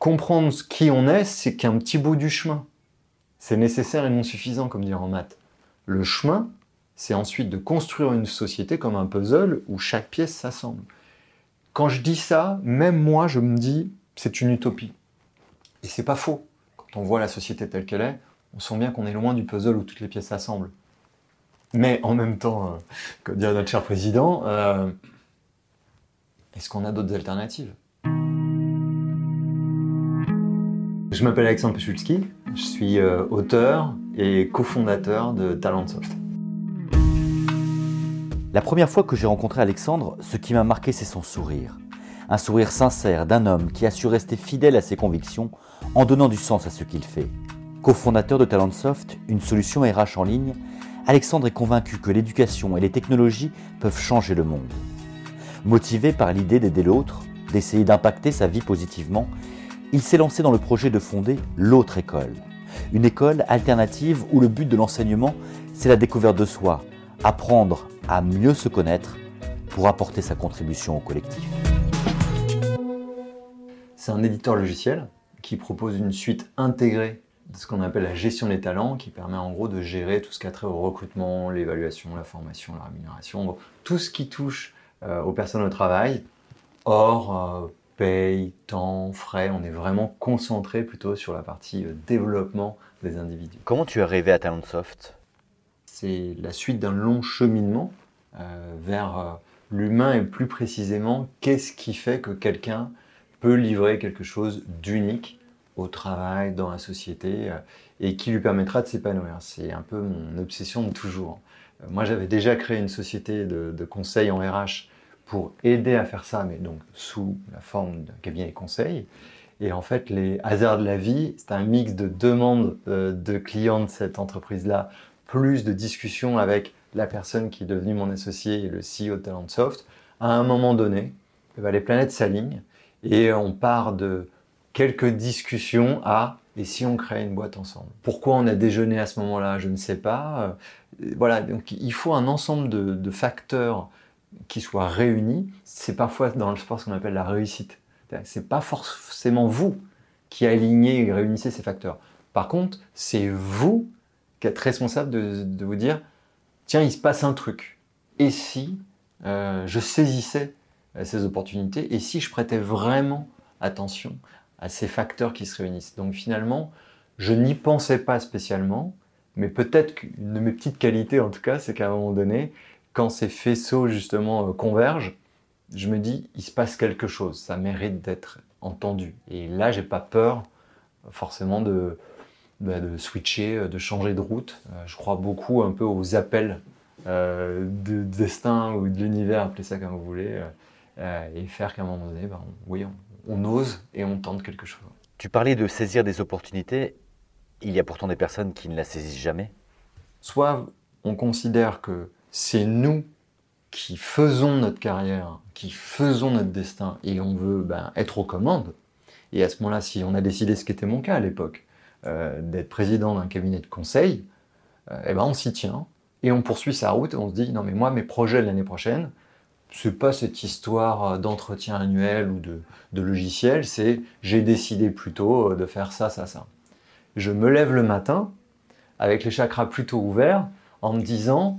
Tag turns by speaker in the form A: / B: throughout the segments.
A: comprendre qui on est, c'est qu'un petit bout du chemin. C'est nécessaire et non suffisant, comme dire en maths. Le chemin, c'est ensuite de construire une société comme un puzzle où chaque pièce s'assemble. Quand je dis ça, même moi, je me dis, c'est une utopie. Et c'est pas faux. Quand on voit la société telle qu'elle est, on sent bien qu'on est loin du puzzle où toutes les pièces s'assemblent. Mais en même temps, euh, comme dirait notre cher président, euh, est-ce qu'on a d'autres alternatives? Je m'appelle Alexandre Pechulski, je suis euh, auteur et cofondateur de Talentsoft.
B: La première fois que j'ai rencontré Alexandre, ce qui m'a marqué, c'est son sourire. Un sourire sincère d'un homme qui a su rester fidèle à ses convictions en donnant du sens à ce qu'il fait. Cofondateur de Talentsoft, une solution RH en ligne, Alexandre est convaincu que l'éducation et les technologies peuvent changer le monde. Motivé par l'idée d'aider l'autre, d'essayer d'impacter sa vie positivement, il s'est lancé dans le projet de fonder l'autre école. Une école alternative où le but de l'enseignement, c'est la découverte de soi, apprendre à mieux se connaître pour apporter sa contribution au collectif.
A: C'est un éditeur logiciel qui propose une suite intégrée de ce qu'on appelle la gestion des talents, qui permet en gros de gérer tout ce qui a trait au recrutement, l'évaluation, la formation, la rémunération, tout ce qui touche euh, aux personnes au travail, hors euh, paye, temps, frais. On est vraiment concentré plutôt sur la partie euh, développement des individus.
B: Comment tu es arrivé à Talentsoft?
A: C'est la suite d'un long cheminement vers l'humain et plus précisément qu'est-ce qui fait que quelqu'un peut livrer quelque chose d'unique au travail, dans la société, euh, et qui lui permettra de s'épanouir. C'est un peu mon obsession de toujours. Euh, moi, j'avais déjà créé une société de, conseil en RH pour aider à faire ça, mais donc sous la forme d'un cabinet de conseil. Et en fait, les hasards de la vie, c'est un mix de demandes euh, de clients de cette entreprise-là, plus de discussions avec la personne qui est devenue mon associé et le CEO de Talentsoft. À un moment donné, eh ben, les planètes s'alignent et on part de quelques discussions à et si on crée une boîte ensemble? Pourquoi on a déjeuné à ce moment-là? Je ne sais pas. Euh, voilà, donc il faut un ensemble de, facteurs qui soient réunis. C'est parfois dans le sport ce qu'on appelle la réussite. C'est pas forcément vous qui alignez et réunissez ces facteurs. Par contre, c'est vous qui êtes responsable de, vous dire tiens, il se passe un truc. Et si euh, je saisissais euh, ces opportunités et si je prêtais vraiment attention à ces facteurs qui se réunissent. Donc finalement, je n'y pensais pas spécialement, mais peut-être qu'une de mes petites qualités en tout cas, c'est qu'à un moment donné, quand ces faisceaux justement euh, convergent, je me dis, il se passe quelque chose, ça mérite d'être entendu. Et là, j'ai pas peur forcément de, bah, de switcher, euh, de changer de route. Euh, je crois beaucoup un peu aux appels de destin ou de l'univers, appelez ça comme vous voulez, et faire qu'à un moment donné, bah, oui, on, on ose et on tente quelque chose.
B: Tu parlais de saisir des opportunités. Il y a pourtant des personnes qui ne la saisissent jamais.
A: Soit on considère que c'est nous qui faisons notre carrière, qui faisons notre destin et on veut ben, être aux commandes. Et à ce moment-là, si on a décidé, ce qui était mon cas à l'époque, euh, d'être président d'un cabinet de conseil, euh, eh ben on s'y tient et on poursuit sa route on se dit non mais moi mes projets l'année prochaine, c'est pas cette histoire d'entretien annuel ou de, logiciel, c'est j'ai décidé plutôt euh, de faire ça, ça, ça. Je me lève le matin avec les chakras plutôt ouverts en me disant,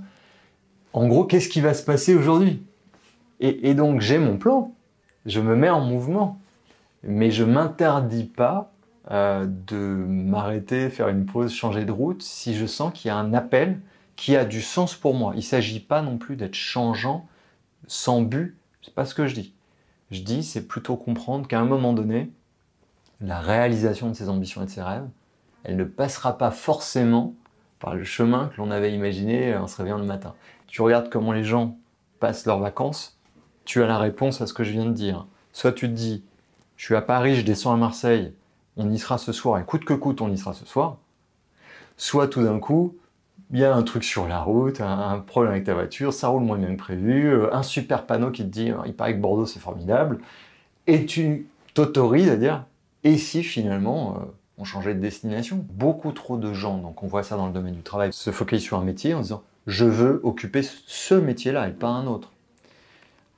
A: en gros, qu'est-ce qui va se passer aujourd'hui? Et, donc j'ai mon plan, je me mets en mouvement, mais je m'interdis pas euh, de m'arrêter, faire une pause, changer de route si je sens qu'il y a un appel qui a du sens pour moi. Il ne s'agit pas non plus d'être changeant sans but, c'est pas ce que je dis. Je dis, c'est plutôt comprendre qu'à un moment donné, la réalisation de ses ambitions et de ses rêves, elle ne passera pas forcément par le chemin que l'on avait imaginé en se réveillant le matin. Tu regardes comment les gens passent leurs vacances, tu as la réponse à ce que je viens de dire. Soit tu te dis, je suis à Paris, je descends à Marseille, on y sera ce soir, et coûte que coûte, on y sera ce soir. Soit tout d'un coup, il y a un truc sur la route, un, problème avec ta voiture, ça roule moins bien que prévu, euh, un super panneau qui te dit euh, il paraît que Bordeaux c'est formidable, et tu t'autorises à dire et si finalement euh, on changeait de destination? Beaucoup trop de gens, donc on voit ça dans le domaine du travail, se focalisent sur un métier en disant je veux occuper ce métier-là et pas un autre.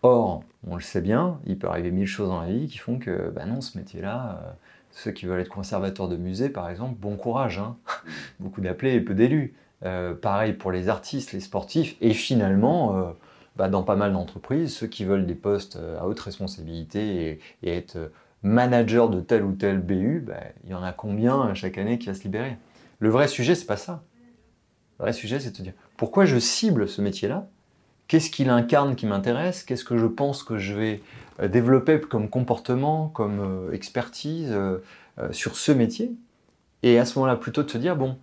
A: Or, on le sait bien, il peut arriver mille choses dans la vie qui font que bah non, ce métier-là, Ceux qui veulent être conservateurs de musée, par exemple, bon courage. Hein. Beaucoup d'appelés et peu d'élus. Euh, pareil pour les artistes, les sportifs, et finalement, euh, bah, dans pas mal d'entreprises, ceux qui veulent des postes euh, à haute responsabilité et, être manager de tel ou tel BU, bah, il y en a combien chaque année qui va se libérer? Le vrai sujet, c'est pas ça. Le vrai sujet, c'est de se dire pourquoi je cible ce métier-là? Qu'est-ce qu'il incarne qui m'intéresse? Qu'est-ce que je pense que je vais développer comme comportement, comme expertise sur ce métier? Et à ce moment-là, plutôt de se dire bon,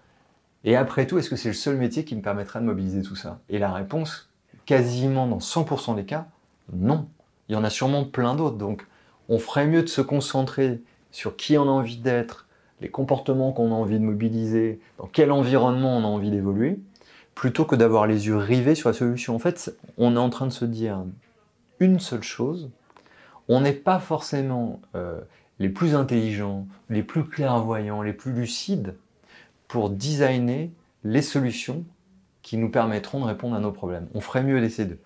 A: et après tout, est-ce que c'est le seul métier qui me permettra de mobiliser tout ça? Et la réponse, quasiment dans 100% des cas, non. Il y en a sûrement plein d'autres. Donc, on ferait mieux de se concentrer sur qui on a envie d'être, les comportements qu'on a envie de mobiliser, dans quel environnement on a envie d'évoluer, plutôt que d'avoir les yeux rivés sur la solution. En fait, on est en train de se dire une seule chose. On n'est pas forcément euh, les plus intelligents, les plus clairvoyants, les plus lucides pour designer les solutions qui nous permettront de répondre à nos problèmes. On ferait mieux d'essayer de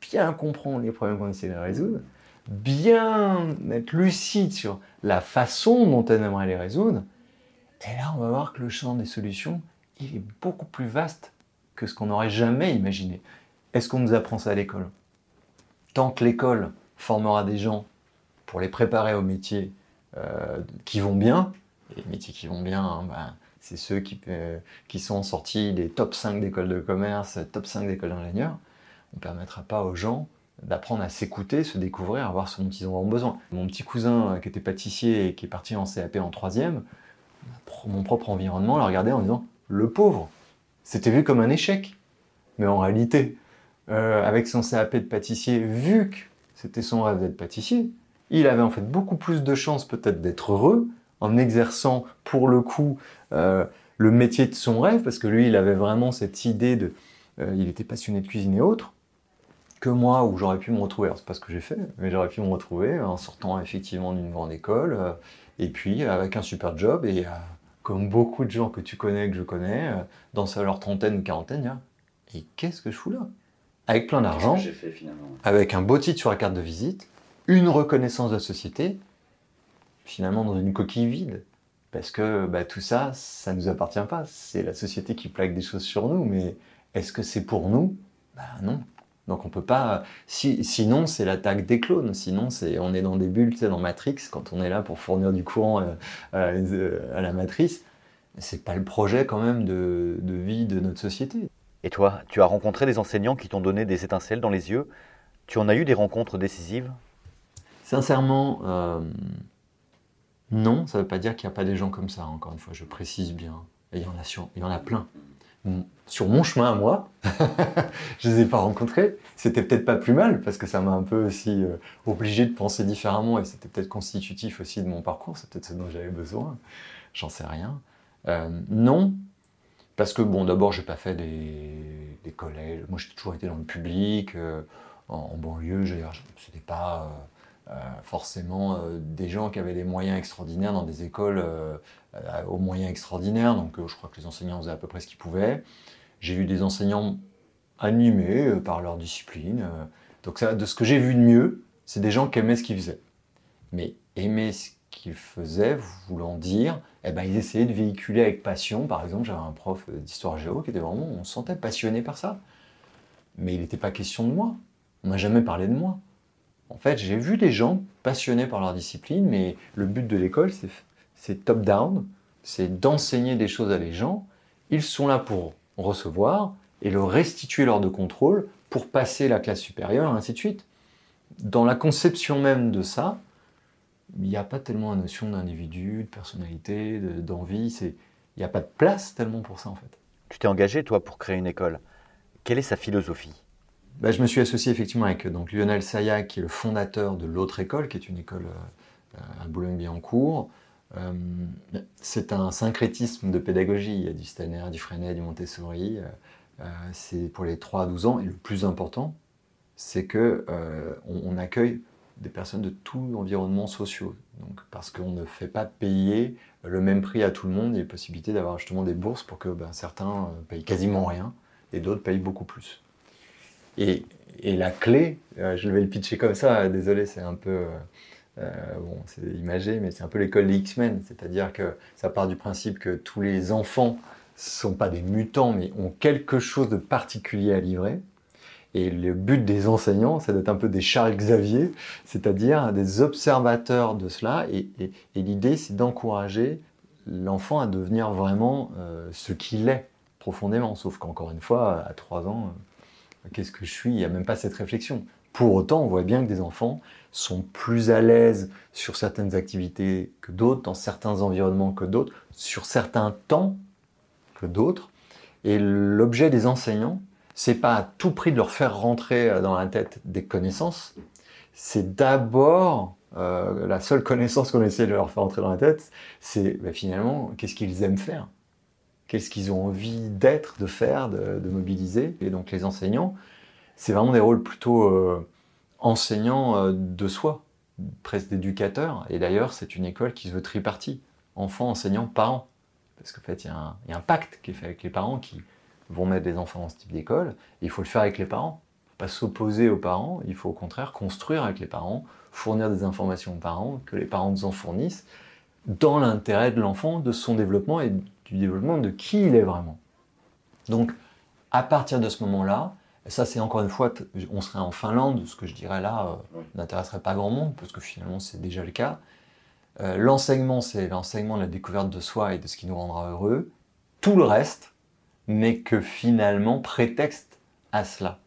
A: bien comprendre les problèmes qu'on essaie de résoudre, bien être lucide sur la façon dont on aimerait les résoudre, et là on va voir que le champ des solutions, il est beaucoup plus vaste que ce qu'on n'aurait jamais imaginé. Est-ce qu'on nous apprend ça à l'école? Tant que l'école formera des gens pour les préparer aux métiers euh, qui vont bien, et les métiers qui vont bien, hein, ben, c'est ceux qui, euh, qui sont sortis des top 5 d'écoles de commerce, top 5 d'écoles d'ingénieurs. On ne permettra pas aux gens d'apprendre à s'écouter, se découvrir, à voir ce dont ils ont besoin. Mon petit cousin euh, qui était pâtissier et qui est parti en CAP en troisième, mon propre environnement l'a regardé en disant le pauvre, c'était vu comme un échec. Mais en réalité, euh, avec son CAP de pâtissier, vu que c'était son rêve d'être pâtissier, il avait en fait beaucoup plus de chances peut-être d'être heureux en exerçant pour le coup euh, le métier de son rêve, parce que lui, il avait vraiment cette idée de... Euh, il était passionné de cuisine et autres, que moi, où j'aurais pu me retrouver, alors c'est pas ce que j'ai fait, mais j'aurais pu me retrouver en sortant effectivement d'une grande école, et puis avec un super job, et comme beaucoup de gens que tu connais, que je connais, dans leur trentaine ou quarantaine, et qu'est-ce que je fous là? Avec plein d'argent, avec un beau titre sur la carte de visite, une reconnaissance de la société, finalement dans une coquille vide. Parce que bah, tout ça, ça ne nous appartient pas. C'est la société qui plaque des choses sur nous, mais est-ce que c'est pour nous? Bah, Non. Donc on peut pas. Si, sinon, c'est l'attaque des clones. Sinon, c'est on est dans des bulles, tu sais, dans Matrix, quand on est là pour fournir du courant euh, euh, à la matrice. C'est pas le projet quand même de, de, vie de notre société.
B: Et toi, tu as rencontré des enseignants qui t'ont donné des étincelles dans les yeux. Tu en as eu des rencontres décisives?
A: Sincèrement, euh, non, ça ne veut pas dire qu'il n'y a pas des gens comme ça, encore une fois, je précise bien. Et il y en a, sur, il y en a plein. Sur mon chemin à moi, je ne les ai pas rencontrés. C'était peut-être pas plus mal, parce que ça m'a un peu aussi euh, obligé de penser différemment, et c'était peut-être constitutif aussi de mon parcours, c'est peut-être ce dont j'avais besoin, j'en sais rien. Euh, non, parce que bon, d'abord, j'ai pas fait des, collèges. Moi, j'ai toujours été dans le public, euh, en, en, banlieue. C'était pas euh, forcément euh, des gens qui avaient des moyens extraordinaires dans des écoles euh, aux moyens extraordinaires. Donc je crois que les enseignants faisaient à peu près ce qu'ils pouvaient. J'ai eu des enseignants animés par leur discipline. donc ça, de ce que j'ai vu de mieux, c'est des gens qui aimaient ce qu'ils faisaient. Mais aimer ce qu'ils faisaient, voulant dire, eh ben, ils essayaient de véhiculer avec passion. Par exemple, j'avais un prof d'histoire géo qui était vraiment, on se sentait passionné par ça. Mais il n'était pas question de moi. On n'a jamais parlé de moi. En fait, j'ai vu des gens passionnés par leur discipline, mais le but de l'école, c'est top-down, c'est d'enseigner des choses à les gens. Ils sont là pour recevoir et le restituer lors de contrôle pour passer la classe supérieure, ainsi de suite. Dans la conception même de ça, il n'y a pas tellement la notion d'individu, de personnalité, d'envie. il n'y a pas de place tellement pour ça en fait.
B: Tu t'es engagé toi pour créer une école. Quelle est sa philosophie?
A: Bah, je me suis associé effectivement avec donc, Lionel Sayac, qui est le fondateur de l'autre école, qui est une école euh, à Boulogne-Billancourt. Euh, c'est un syncrétisme de pédagogie. Il y a du Steiner, du Freinet, du Montessori. Euh, c'est pour les 3 à 12 ans. Et le plus important, c'est qu'on on accueille des personnes de tous environnements sociaux. Donc, parce qu'on ne fait pas payer le même prix à tout le monde, il y a possibilité d'avoir justement des bourses pour que ben, certains payent quasiment rien et d'autres payent beaucoup plus. Et, la clé, euh, je vais le pitcher comme ça, désolé, c'est un peu, bon, c'est imagé, mais c'est un peu l'école des X-Men, c'est-à-dire que ça part du principe que tous les enfants sont pas des mutants, mais ont quelque chose de particulier à livrer. Et le but des enseignants, c'est d'être un peu des Charles Xavier, c'est-à-dire des observateurs de cela. Et, l'idée, c'est d'encourager l'enfant à devenir vraiment euh, ce qu'il est profondément. Sauf qu'encore une fois, à 3 ans, euh, qu'est-ce que je suis? Il n'y a même pas cette réflexion. Pour autant, on voit bien que des enfants sont plus à l'aise sur certaines activités que d'autres, dans certains environnements que d'autres, sur certains temps que d'autres. Et l'objet des enseignants, c'est pas à tout prix de leur faire rentrer euh, dans la tête des connaissances. C'est d'abord euh, la seule connaissance qu'on essaie de leur faire rentrer dans la tête, c'est bah, finalement qu'est-ce qu'ils aiment faire, qu'est-ce qu'ils ont envie d'être, de faire, de, mobiliser. Et donc les enseignants, c'est vraiment des rôles plutôt euh, enseignants de soi, presque d'éducateurs. Et d'ailleurs, c'est une école qui se veut tripartie enfants, enseignants, parents. Parce qu'en fait, il y, a un pacte qui est fait avec les parents qui vont mettre des enfants dans ce type d'école. Il faut le faire avec les parents. Pas s'opposer aux parents, il faut au contraire construire avec les parents, fournir des informations aux parents, que les parents nous en fournissent, dans l'intérêt de l'enfant, de son développement et du développement de qui il est vraiment. Donc, à partir de ce moment-là, ça c'est encore une fois, on serait en Finlande, ce que je dirais là euh, n'intéresserait pas grand monde, parce que finalement c'est déjà le cas. Euh, l'enseignement, c'est l'enseignement de la découverte de soi et de ce qui nous rendra heureux. Tout le reste, mais que finalement prétexte à cela,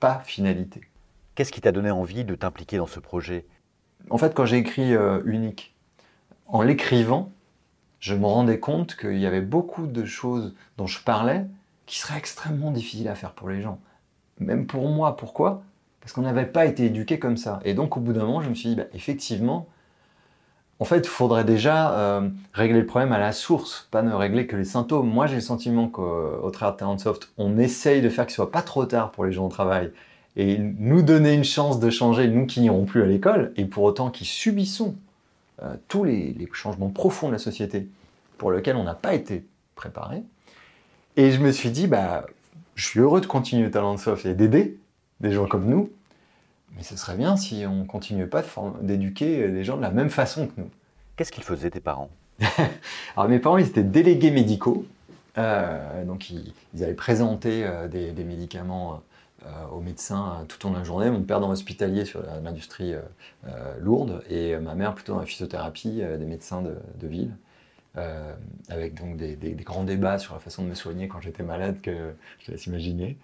A: pas finalité.
B: Qu'est-ce qui t'a donné envie de t'impliquer dans ce projet?
A: En fait, quand j'ai écrit euh, Unique, en l'écrivant, je me rendais compte qu'il y avait beaucoup de choses dont je parlais qui seraient extrêmement difficiles à faire pour les gens. Même pour moi, pourquoi? Parce qu'on n'avait pas été éduqué comme ça. Et donc au bout d'un moment, je me suis dit, bah, effectivement, en fait, il faudrait déjà euh, régler le problème à la source, pas ne régler que les symptômes. Moi, j'ai le sentiment qu'au travers de Talentsoft, on essaye de faire qu'il soit pas trop tard pour les gens au travail et nous donner une chance de changer, nous qui n'irons plus à l'école, et pour autant qui subissons euh, tous les, changements profonds de la société pour lesquels on n'a pas été préparé. Et je me suis dit, bah, je suis heureux de continuer Talentsoft et d'aider des gens comme nous, mais ce serait bien si on ne continuait pas d'éduquer les gens de la même façon que nous.
B: Qu'est-ce qu'ils faisaient tes parents?
A: Alors mes parents, ils étaient délégués médicaux. Euh, donc ils, allaient présenter euh, des, médicaments aux médecins tout au long de la journée. Mon père dans l'hospitalier sur l'industrie lourde et ma mère plutôt dans la physiothérapie des médecins de, ville. avec donc des, des, grands débats sur la façon de me soigner quand j'étais malade que je laisse imaginer.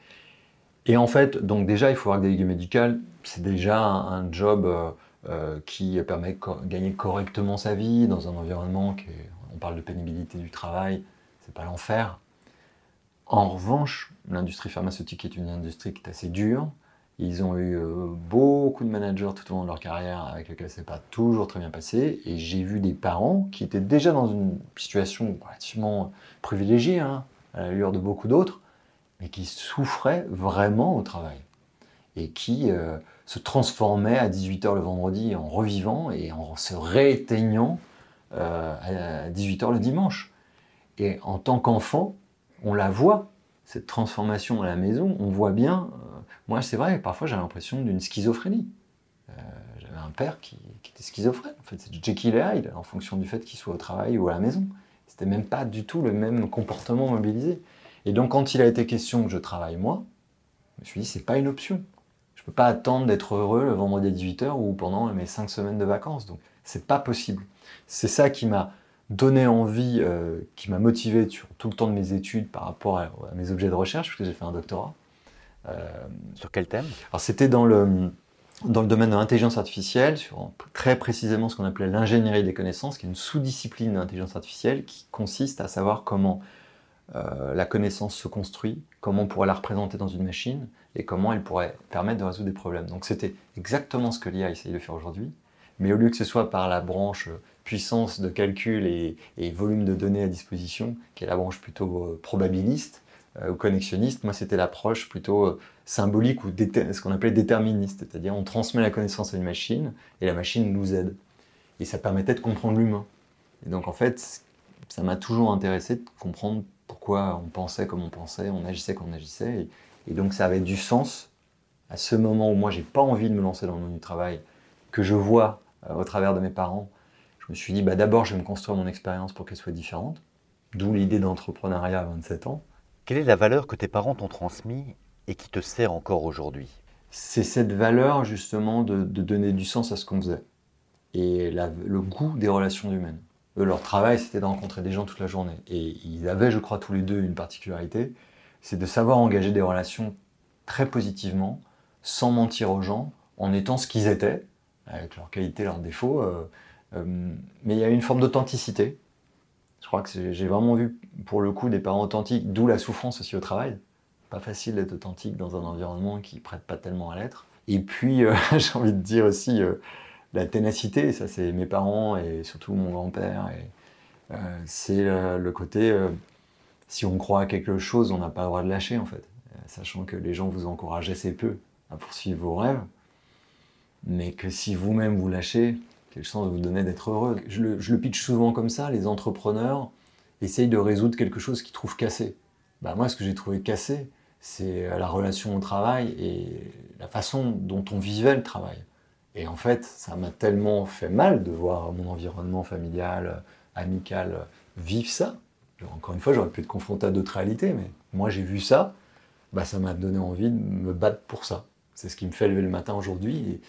A: Et en fait, donc déjà, il faut avoir délégué médical. C'est déjà un, job euh, euh, qui permet de gagner correctement sa vie dans un environnement qui on parle de pénibilité du travail, c'est pas l'enfer. En revanche, l'industrie pharmaceutique est une industrie qui est assez dure. Ils ont eu euh, beaucoup de managers tout au long de leur carrière avec lesquels c'est pas toujours très bien passé. Et j'ai vu des parents qui étaient déjà dans une situation relativement privilégiée, hein, à l'allure de beaucoup d'autres, mais qui souffrait vraiment au travail et qui euh, se transformait à 18h le vendredi en revivant et en se rééteignant euh, à 18h le dimanche. Et en tant qu'enfant, on la voit, cette transformation à la maison, on voit bien, euh, moi c'est vrai, parfois j'ai l'impression d'une schizophrénie. J'avais un père qui, qui, était schizophrène, en fait c'est Jekyll et Hyde, en fonction du fait qu'il soit au travail ou à la maison. C'était même pas du tout le même comportement mobilisé. Et donc, quand il a été question que je travaille moi, je me suis dit, c'est pas une option. Je peux pas attendre d'être heureux le vendredi à 18h ou pendant mes 5 semaines de vacances. Donc, c'est pas possible. C'est ça qui m'a donné envie, euh, qui m'a motivé sur tout le temps de mes études par rapport à, mes objets de recherche, puisque j'ai fait un doctorat.
B: Euh, sur quel thème?
A: Alors, c'était dans le, dans le domaine de l'intelligence artificielle, sur très précisément ce qu'on appelait l'ingénierie des connaissances, qui est une sous-discipline de l'intelligence artificielle qui consiste à savoir comment euh, la connaissance se construit, comment on pourrait la représenter dans une machine et comment elle pourrait permettre de résoudre des problèmes. Donc c'était exactement ce que l'IA essaye de faire aujourd'hui, mais au lieu que ce soit par la branche puissance de calcul et, volume de données à disposition, qui est la branche plutôt euh, probabiliste euh, ou connexionniste, moi c'était l'approche plutôt symbolique ou ce qu'on appelait déterministe, c'est-à-dire on transmet la connaissance à une machine et la machine nous aide. Et ça permettait de comprendre l'humain. Et donc en fait, ça m'a toujours intéressé de comprendre pourquoi on pensait comme on pensait, on agissait comme on agissait. Et, donc ça avait du sens à ce moment où moi j'ai pas envie de me lancer dans le monde du travail, que je vois au travers de mes parents, me suis dit, bah, d'abord, je vais me construire mon expérience pour qu'elle soit différente. D'où l'idée d'entrepreneuriat à 27 ans.
B: Quelle est la valeur que tes parents t'ont transmise et qui te sert encore aujourd'hui?
A: C'est cette valeur justement de, donner du sens à ce qu'on faisait et le goût des relations humaines. leur travail, c'était de rencontrer des gens toute la journée. Et ils avaient, je crois, tous les deux une particularité, c'est de savoir engager des relations très positivement, sans mentir aux gens, en étant ce qu'ils étaient, avec leurs qualités, leurs défauts. Euh, mais il y a une forme d'authenticité je crois que j'ai vraiment vu, pour le coup, des parents authentiques, d'où la souffrance aussi au travail. Pas facile d'être authentique dans un environnement qui prête pas tellement à l'être. Et puis, euh, j'ai envie de dire aussi euh, la ténacité, ça c'est mes parents et surtout mon grand-père. Euh, c'est le côté, si on croit à quelque chose, on n'a pas le droit de lâcher en fait. Sachant que les gens vous encouragent assez peu à poursuivre vos rêves. Mais que si vous-même vous lâchez, quelle chance vous donner d'être heureux. Je le, je pitch souvent comme ça, les entrepreneurs essayent de résoudre quelque chose qu'ils trouvent cassé. Bah moi, ce que j'ai trouvé cassé, c'est la relation au travail et la façon dont on vivait le travail. Et en fait, ça m'a tellement fait mal de voir mon environnement familial, amical, vivre ça. Encore une fois, j'aurais pu être confronté à d'autres réalités, mais moi j'ai vu ça, bah, ça m'a donné envie de me battre pour ça. C'est ce qui me fait lever le matin aujourd'hui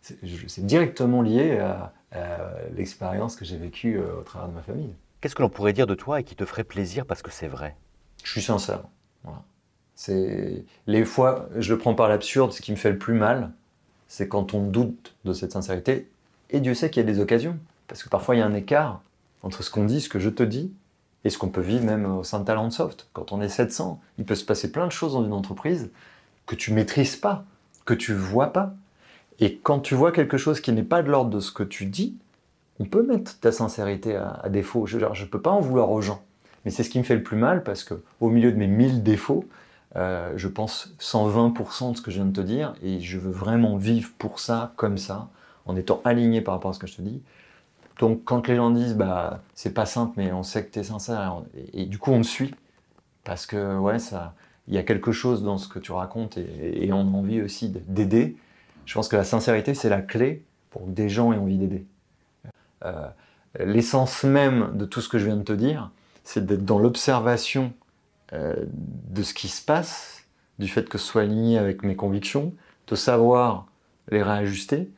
A: c'est directement lié à, l'expérience que j'ai vécue euh, au travers de ma famille.
B: Qu'est-ce que l'on pourrait dire de toi et qui te ferait plaisir parce que c'est vrai?
A: Je suis sincère. C'est les fois, je le prends par l'absurde, ce qui me fait le plus mal, c'est quand on doute de cette sincérité. Et Dieu sait qu'il y a des occasions, parce que parfois il y a un écart entre ce qu'on dit, ce que je te dis, et ce qu'on peut vivre même au sein de Talentsoft. Quand on est 700, il peut se passer plein de choses dans une entreprise que tu maîtrises pas, que tu vois pas, et quand tu vois quelque chose qui n'est pas de l'ordre de ce que tu dis, on peut mettre ta sincérité à, défaut. Je ne peux pas en vouloir aux gens. Mais c'est ce qui me fait le plus mal parce que au milieu de mes 1000 défauts, euh, je pense 120% de ce que je viens de te dire et je veux vraiment vivre pour ça, comme ça, en étant aligné par rapport à ce que je te dis. Donc quand les gens disent bah c'est pas simple mais on sait que tu es sincère et, du coup on me suit parce que ouais ça il y a quelque chose dans ce que tu racontes et, et on a envie aussi d'aider je pense que la sincérité, c'est la clé pour que des gens aient envie d'aider. Euh, l'essence même de tout ce que je viens de te dire, c'est d'être dans l'observation euh, de ce qui se passe, du fait que ce soit aligné avec mes convictions, de savoir les réajuster,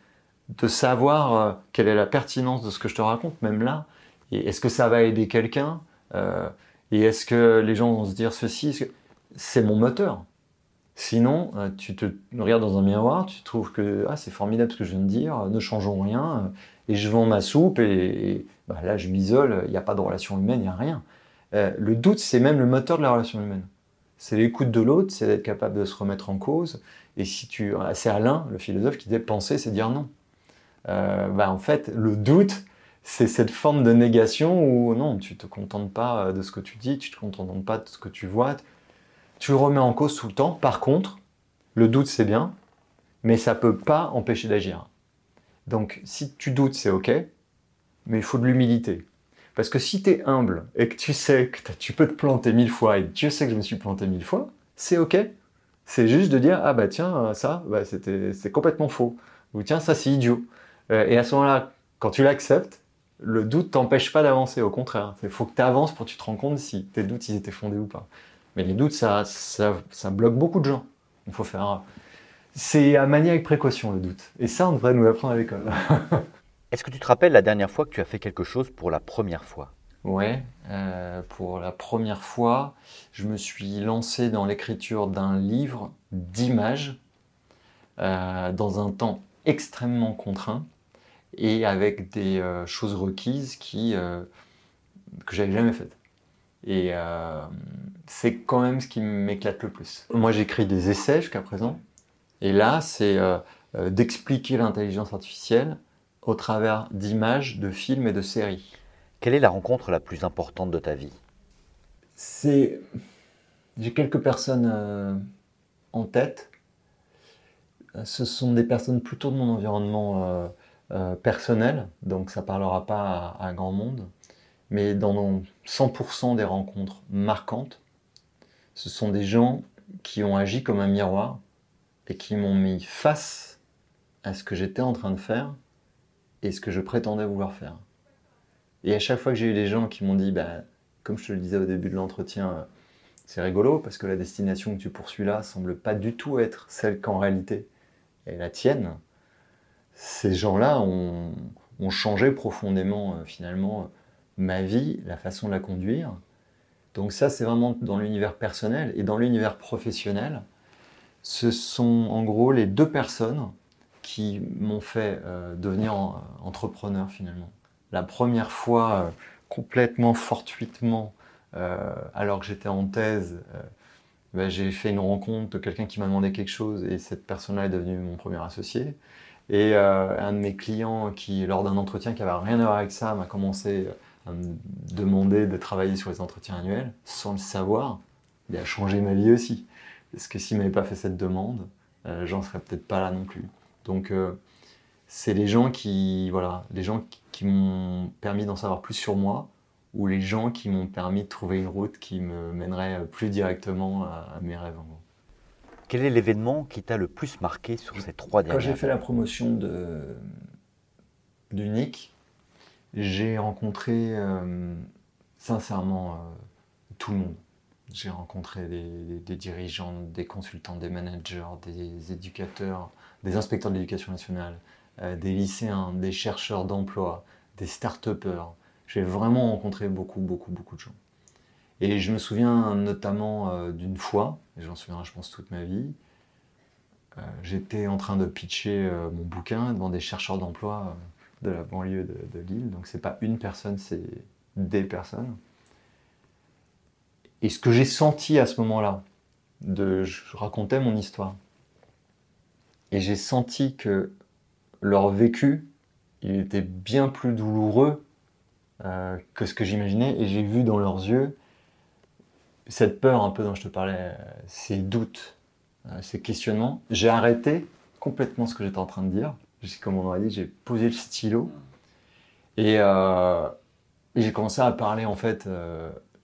A: de savoir euh, quelle est la pertinence de ce que je te raconte, même là, est-ce que ça va aider quelqu'un, et est-ce que les gens vont se dire ceci, c'est mon moteur? Sinon, euh, tu te regardes dans un miroir, tu trouves que ah, c'est formidable ce que je viens de dire, ne changeons rien, et je vends ma soupe, et, bah, là je m'isole, il n'y a pas de relation humaine, il n'y a rien. Euh, le doute, c'est même le moteur de la relation humaine. C'est l'écoute de l'autre, c'est d'être capable de se remettre en cause. Et si tu, c'est Alain, le philosophe, qui disait penser, c'est dire non. Euh, bah, en fait, le doute, c'est cette forme de négation où non, tu te contentes pas de ce que tu dis, tu te contentes pas de ce que tu vois, tu remets en cause tout le temps. Par contre, le doute, c'est bien, mais ça ne peut pas empêcher d'agir. Donc, si tu doutes, c'est OK, mais il faut de l'humilité. Parce que si tu es humble et que tu sais que tu peux te planter mille fois, et Dieu sait que je me suis planté mille fois, c'est OK. C'est juste de dire, ah bah tiens, ça, bah, c'est complètement faux. Ou tiens, ça, c'est idiot. Euh, et à ce moment-là, quand tu l'acceptes, le doute t'empêche pas d'avancer, au contraire. Il faut que tu avances pour que tu te rends compte si tes doutes ils étaient fondés ou pas. Mais les doutes, ça, ça, bloque beaucoup de gens. Il faut faire. C'est à manier avec précaution le doute. Et ça, on devrait nous l'apprendre à l'école.
B: Est-ce que tu te rappelles la dernière fois que tu as fait quelque chose pour la première fois?
A: Ouais, euh, pour la première fois, je me suis lancé dans l'écriture d'un livre d'images euh, dans un temps extrêmement contraint et avec des euh, choses requises qui, que j'avais jamais faites. Et euh, c'est quand même ce qui m'éclate le plus. Moi, j'écris des essais jusqu'à présent. Et là, c'est euh, euh, d'expliquer l'intelligence artificielle au travers d'images, de films et de séries.
B: Quelle est la rencontre la plus importante de ta vie?
A: C'est. J'ai quelques personnes en tête. Ce sont des personnes plutôt de mon environnement personnel, donc ça ne parlera pas à, à grand monde mais dans 100% des rencontres marquantes, ce sont des gens qui ont agi comme un miroir et qui m'ont mis face à ce que j'étais en train de faire et ce que je prétendais vouloir faire. Et à chaque fois que j'ai eu des gens qui m'ont dit, bah, comme je te le disais au début de l'entretien, c'est rigolo parce que la destination que tu poursuis là semble pas du tout être celle qu'en réalité est la tienne. Ces gens-là ont, changé profondément euh, finalement ma vie, la façon de la conduire. Donc ça, c'est vraiment dans l'univers personnel et dans l'univers professionnel. Ce sont en gros les deux personnes qui m'ont fait euh, devenir entrepreneur finalement. La première fois, euh, complètement fortuitement, euh, alors que j'étais en thèse, ben, j'ai fait une rencontre de quelqu'un qui m'a demandé quelque chose et cette personne-là est devenue mon premier associé. Et un de mes clients qui, lors d'un entretien qui avait rien à voir avec ça, m'a commencé à me demander de travailler sur les entretiens annuels sans le savoir. Il a changé ma vie aussi. Parce que s'il m'avait pas fait cette demande, j'en serais peut-être pas là non plus. Donc, euh, c'est les gens qui, voilà, les gens qui, m'ont permis d'en savoir plus sur moi, ou les gens qui m'ont permis de trouver une route qui me mènerait plus directement à, mes rêves.
B: Quel est l'événement qui t'a le plus marqué sur ces trois dernières
A: Quand j'ai fait la promotion de d'Unique, j'ai rencontré euh, sincèrement euh, tout le monde. J'ai rencontré des, dirigeants, des consultants, des managers, des éducateurs, des inspecteurs de l'éducation nationale, euh, des lycéens, des chercheurs d'emploi, des start-upers. J'ai vraiment rencontré beaucoup, beaucoup, beaucoup de gens. Et je me souviens notamment d'une fois, et j'en souviens, je pense, toute ma vie, j'étais en train de pitcher mon bouquin devant des chercheurs d'emploi de la banlieue de, Lille. Donc c'est pas une personne, c'est des personnes. Et ce que j'ai senti à ce moment-là, de, je racontais mon histoire. Et j'ai senti que leur vécu, il était bien plus douloureux euh, que ce que j'imaginais. Et j'ai vu dans leurs yeux cette peur un peu dont je te parlais, ces doutes, euh, ces questionnements. J'ai arrêté complètement ce que j'étais en train de dire. Comme on aurait dit, j'ai posé le stylo. Et, euh, et j'ai commencé à parler en fait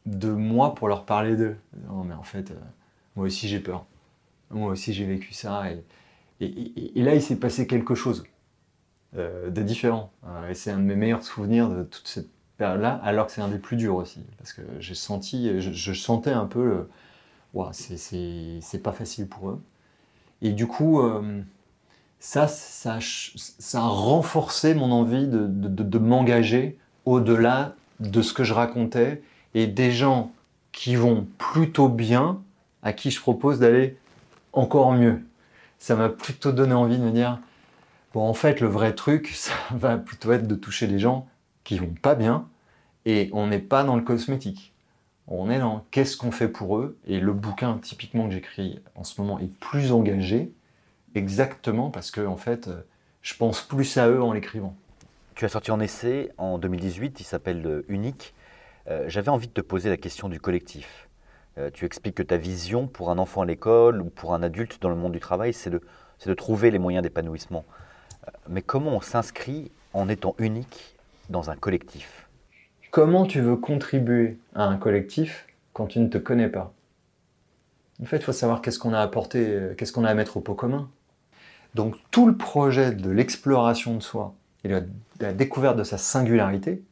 A: de moi pour leur parler d'eux. Non, mais en fait, euh, moi aussi j'ai peur. Moi aussi j'ai vécu ça. Et, là, il s'est passé quelque chose euh, de différent. Euh, et c'est un de mes meilleurs souvenirs de toute cette période-là, alors que c'est un des plus durs aussi. Parce que j'ai senti, je, sentais un peu c'est pas facile pour eux. Et du coup, ça, ça, a renforcé mon envie de, m'engager au-delà de ce que je racontais et des gens qui vont plutôt bien, à qui je propose d'aller encore mieux. Ça m'a plutôt donné envie de me dire, bon en fait le vrai truc, ça va plutôt être de toucher des gens qui vont pas bien, et on n'est pas dans le cosmétique. On est dans qu'est-ce qu'on fait pour eux, et le bouquin typiquement que j'écris en ce moment est plus engagé, exactement parce que en fait, je pense plus à eux en l'écrivant.
B: Tu as sorti un essai en 2018, il s'appelle Unique. Euh, j'avais envie de te poser la question du collectif. Euh, tu expliques que ta vision pour un enfant à l'école ou pour un adulte dans le monde du travail, c'est de, de, trouver les moyens d'épanouissement. Euh, mais comment on s'inscrit en étant unique dans un collectif?
A: Comment tu veux contribuer à un collectif quand tu ne te connais pas? En fait, il faut savoir qu'est-ce qu'on a apporté, qu'est-ce qu'on a à mettre au pot commun. Donc tout le projet de l'exploration de soi et de la découverte de sa singularité,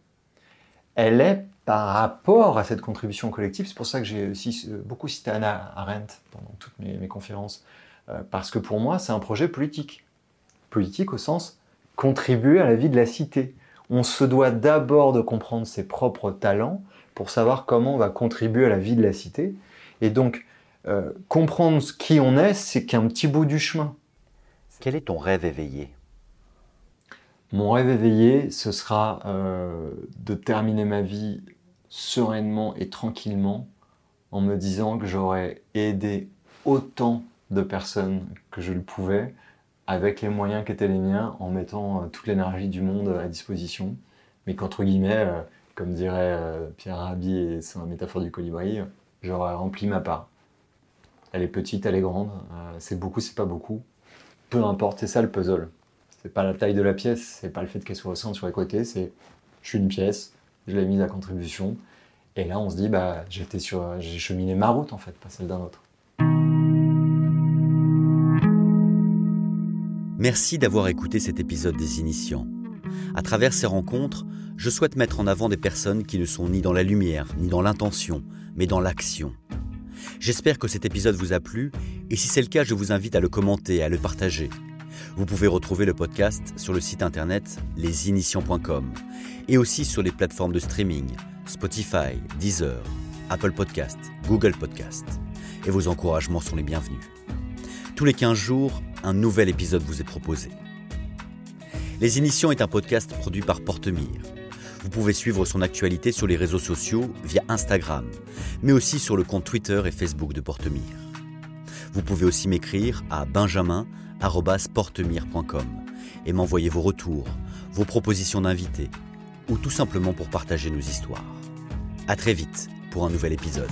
A: elle est par rapport à cette contribution collective. C'est pour ça que j'ai aussi euh, beaucoup cité Anna Arendt pendant toutes mes, conférences, euh, parce que pour moi, c'est un projet politique. Politique au sens contribuer à la vie de la cité. On se doit d'abord de comprendre ses propres talents pour savoir comment on va contribuer à la vie de la cité. Et donc, euh, comprendre qui on est, c'est qu'un petit bout du chemin.
B: Quel est ton rêve éveillé?
A: Mon rêve éveillé, ce sera de terminer ma vie sereinement et tranquillement en me disant que j'aurais aidé autant de personnes que je le pouvais avec les moyens qui étaient les miens en mettant euh, toute l'énergie du monde à disposition. Mais qu'entre guillemets, euh, comme dirait euh, Pierre Rabhi et sa métaphore du colibri, j'aurais rempli ma part. Elle est petite, elle est grande, c'est beaucoup, c'est pas beaucoup. Peu importe, c'est ça le puzzle. C'est pas la taille de la pièce, c'est pas le fait qu'elle soit au centre sur les côtés, c'est je suis une pièce, je l'ai mise à contribution. Et là, on se dit, bah, j'étais sur, j'ai cheminé ma route en fait, pas celle d'un autre.
B: Merci d'avoir écouté cet épisode des Initiants. À travers ces rencontres, je souhaite mettre en avant des personnes qui ne sont ni dans la lumière, ni dans l'intention, mais dans l'action. J'espère que cet épisode vous a plu, et si c'est le cas, je vous invite à le commenter, à le partager. Vous pouvez retrouver le podcast sur le site internet lesinitiants.com et aussi sur les plateformes de streaming Spotify, Deezer, Apple Podcast, Google Podcast. Et vos encouragements sont les bienvenus. Tous les 15 jours, un nouvel épisode vous est proposé. Les Initiants est un podcast produit par Portemire. Vous pouvez suivre son actualité sur les réseaux sociaux via Instagram, mais aussi sur le compte Twitter et Facebook de Portemire. Vous pouvez aussi m'écrire à benjamin.portemire.com et m'envoyer vos retours, vos propositions d'invités, ou tout simplement pour partager nos histoires. A très vite pour un nouvel épisode.